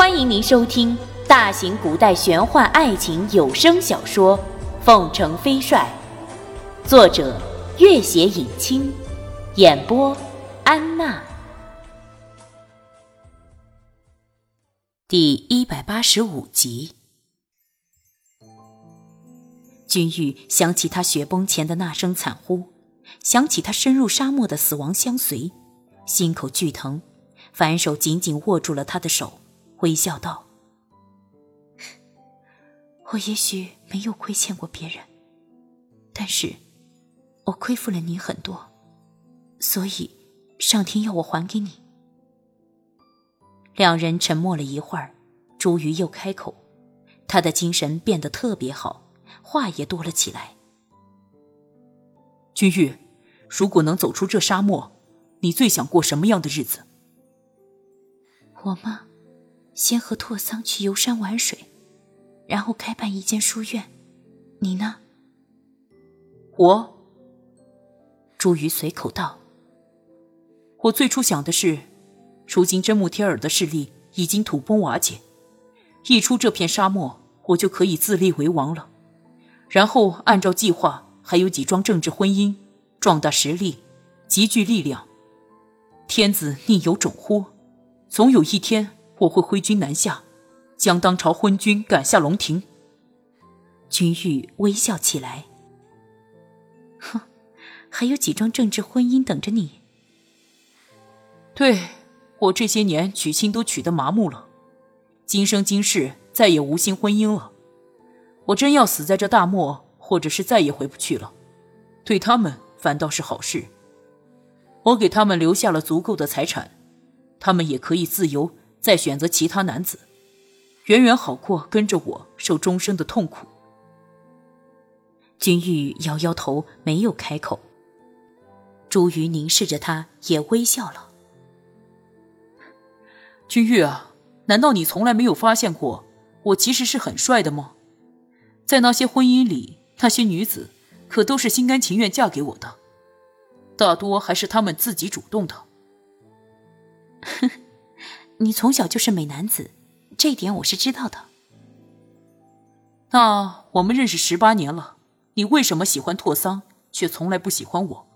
欢迎您收听大型古代玄幻爱情有声小说《凤城飞帅》，作者：月写影清，演播：安娜。第一百八十五集，君玉想起他雪崩前的那声惨呼，想起他深入沙漠的死亡相随，心口剧疼，反手紧紧握住了他的手。微笑道：“我也许没有亏欠过别人，但是，我亏负了你很多，所以，上天要我还给你。”两人沉默了一会儿，朱瑜又开口，他的精神变得特别好，话也多了起来。君玉，如果能走出这沙漠，你最想过什么样的日子？我吗？先和拓桑去游山玩水，然后开办一间书院。你呢？我。朱瑜随口道：“我最初想的是，如今真木天儿的势力已经土崩瓦解，一出这片沙漠，我就可以自立为王了。然后按照计划，还有几桩政治婚姻，壮大实力，集聚力量。天子宁有种乎？总有一天。”我会挥军南下，将当朝昏君赶下龙庭。君玉微笑起来，哼，还有几桩政治婚姻等着你。对我这些年娶亲都娶得麻木了，今生今世再也无心婚姻了。我真要死在这大漠，或者是再也回不去了，对他们反倒是好事。我给他们留下了足够的财产，他们也可以自由。再选择其他男子，远远好过跟着我受终生的痛苦。君玉摇摇头，没有开口。朱瑜凝视着他，也微笑了。君玉啊，难道你从来没有发现过我其实是很帅的吗？在那些婚姻里，那些女子可都是心甘情愿嫁给我的，大多还是他们自己主动的。哼。你从小就是美男子，这一点我是知道的。那我们认识十八年了，你为什么喜欢拓桑，却从来不喜欢我？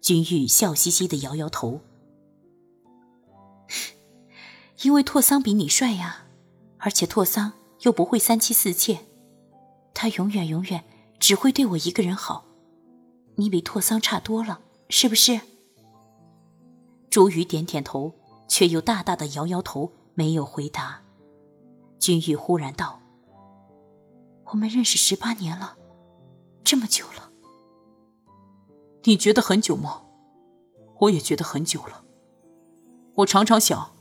君玉笑嘻嘻的摇摇头。因为拓桑比你帅呀，而且拓桑又不会三妻四妾，他永远永远只会对我一个人好。你比拓桑差多了，是不是？朱瑜点点头。却又大大的摇摇头，没有回答。君玉忽然道：“我们认识十八年了，这么久了。你觉得很久吗？我也觉得很久了。我常常想，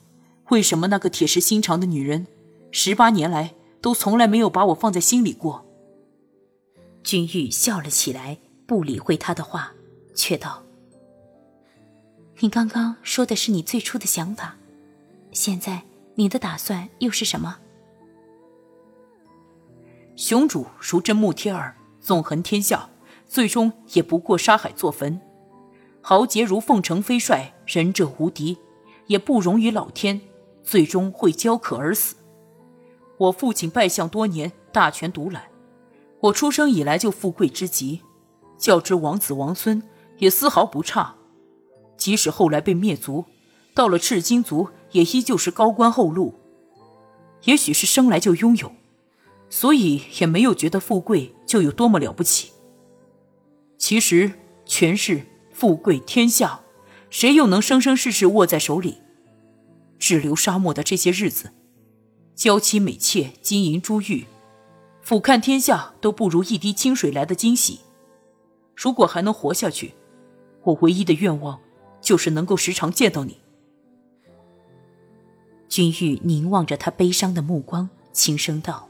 为什么那个铁石心肠的女人，十八年来都从来没有把我放在心里过？”君玉笑了起来，不理会他的话，却道。你刚刚说的是你最初的想法，现在你的打算又是什么？雄主如真木天儿，纵横天下，最终也不过沙海作坟；豪杰如凤城飞帅，仁者无敌，也不容于老天，最终会焦渴而死。我父亲拜相多年，大权独揽，我出生以来就富贵之极，较之王子王孙，也丝毫不差。即使后来被灭族，到了赤金族也依旧是高官厚禄。也许是生来就拥有，所以也没有觉得富贵就有多么了不起。其实权势、富贵、天下，谁又能生生世世握在手里？滞留沙漠的这些日子，娇妻美妾、金银珠玉，俯瞰天下都不如一滴清水来的惊喜。如果还能活下去，我唯一的愿望。就是能够时常见到你。君玉凝望着他悲伤的目光，轻声道：“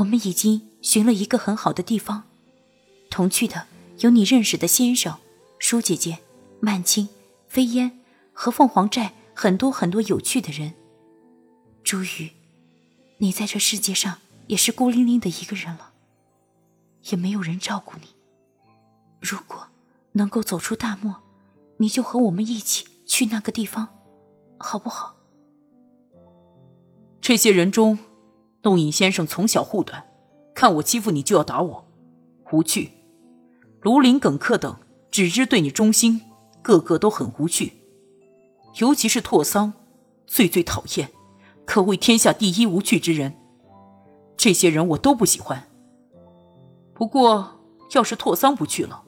我们已经寻了一个很好的地方，同去的有你认识的先生、舒姐姐、曼青、飞烟和凤凰寨很多很多有趣的人。朱宇，你在这世界上也是孤零零的一个人了，也没有人照顾你。如果能够走出大漠。”你就和我们一起去那个地方，好不好？这些人中，弄影先生从小护短，看我欺负你就要打我，无趣；卢林耿克等只知对你忠心，个个都很无趣。尤其是拓桑，最最讨厌，可谓天下第一无趣之人。这些人我都不喜欢。不过，要是拓桑不去了，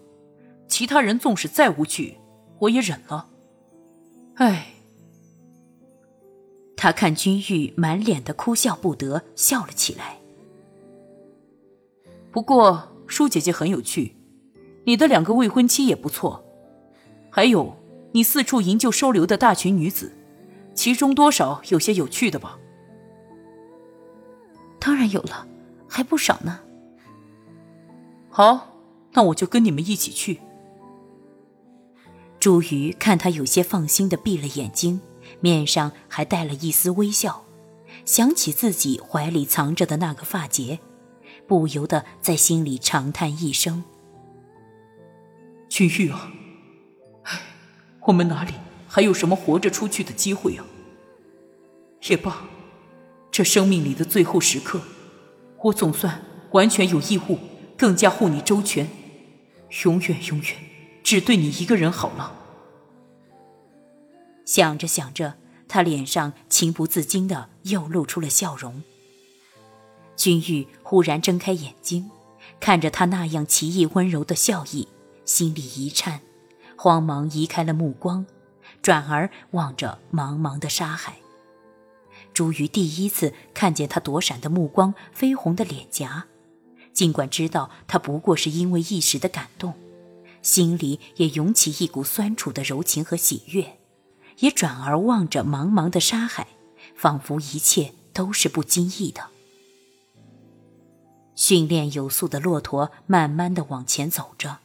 其他人纵使再无趣，我也忍了。唉。他看君玉满脸的哭笑不得，笑了起来。不过，舒姐姐很有趣，你的两个未婚妻也不错，还有你四处营救收留的大群女子，其中多少有些有趣的吧？当然有了，还不少呢。好，那我就跟你们一起去。朱瑜看他有些放心的闭了眼睛。面上还带了一丝微笑，想起自己怀里藏着的那个发结，不由得在心里长叹一声：“君玉啊，我们哪里还有什么活着出去的机会啊？也罢，这生命里的最后时刻，我总算完全有义务，更加护你周全，永远永远，只对你一个人好了。”想着想着，他脸上情不自禁的又露出了笑容。君玉忽然睁开眼睛，看着他那样奇异温柔的笑意，心里一颤，慌忙移开了目光，转而望着茫茫的沙海。朱瑜第一次看见他躲闪的目光，绯红的脸颊，尽管知道他不过是因为一时的感动，心里也涌起一股酸楚的柔情和喜悦。也转而望着茫茫的沙海，仿佛一切都是不经意的。训练有素的骆驼慢慢的往前走着，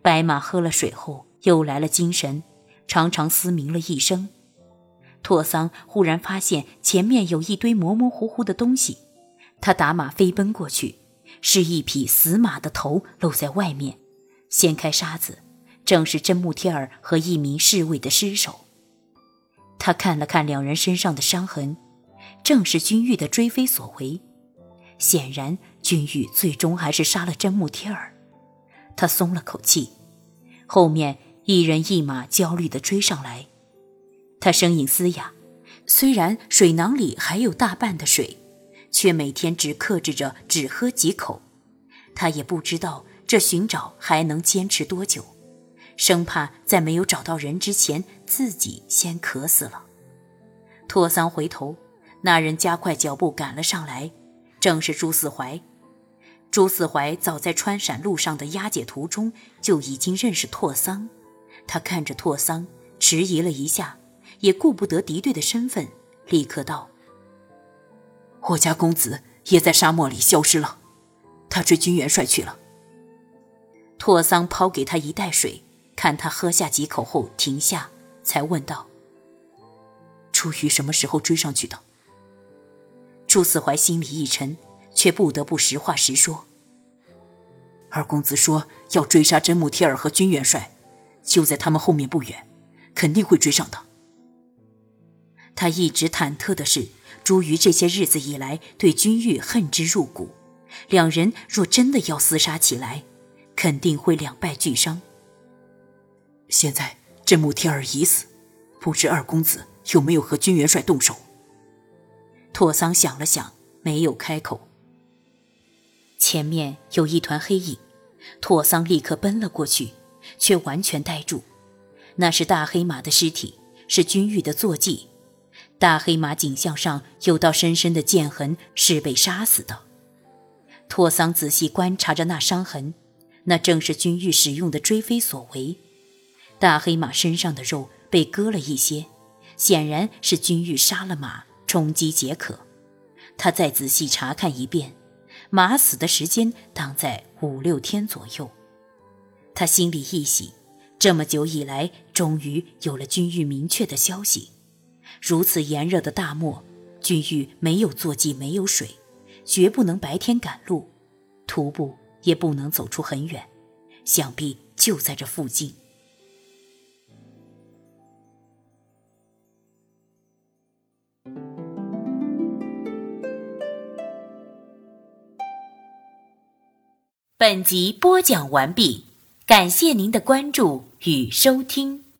白马喝了水后又来了精神，长长嘶鸣了一声。拓桑忽然发现前面有一堆模模糊糊的东西，他打马飞奔过去，是一匹死马的头露在外面，掀开沙子，正是真木贴儿和一名侍卫的尸首。他看了看两人身上的伤痕，正是君玉的追飞所为。显然，君玉最终还是杀了真木贴儿。他松了口气。后面一人一马焦虑地追上来。他声音嘶哑，虽然水囊里还有大半的水，却每天只克制着只喝几口。他也不知道这寻找还能坚持多久。生怕在没有找到人之前，自己先渴死了。拓桑回头，那人加快脚步赶了上来，正是朱四怀。朱四怀早在川陕路上的押解途中就已经认识拓桑，他看着拓桑，迟疑了一下，也顾不得敌对的身份，立刻道：“我家公子也在沙漠里消失了，他追军元帅去了。”拓桑抛给他一袋水。看他喝下几口后停下，才问道：“朱瑜什么时候追上去的？”朱四怀心里一沉，却不得不实话实说：“二公子说要追杀真木贴儿和军元帅，就在他们后面不远，肯定会追上的。”他一直忐忑的是，朱瑜这些日子以来对君玉恨之入骨，两人若真的要厮杀起来，肯定会两败俱伤。现在这穆天儿已死，不知二公子有没有和军元帅动手？拓桑想了想，没有开口。前面有一团黑影，拓桑立刻奔了过去，却完全呆住。那是大黑马的尸体，是君玉的坐骑。大黑马颈项上有道深深的剑痕，是被杀死的。拓桑仔细观察着那伤痕，那正是君玉使用的追飞所为。大黑马身上的肉被割了一些，显然是君玉杀了马充饥解渴。他再仔细查看一遍，马死的时间当在五六天左右。他心里一喜，这么久以来，终于有了君玉明确的消息。如此炎热的大漠，君玉没有坐骑，没有水，绝不能白天赶路，徒步也不能走出很远想必就在这附近。本集播讲完毕感谢您的关注与收听。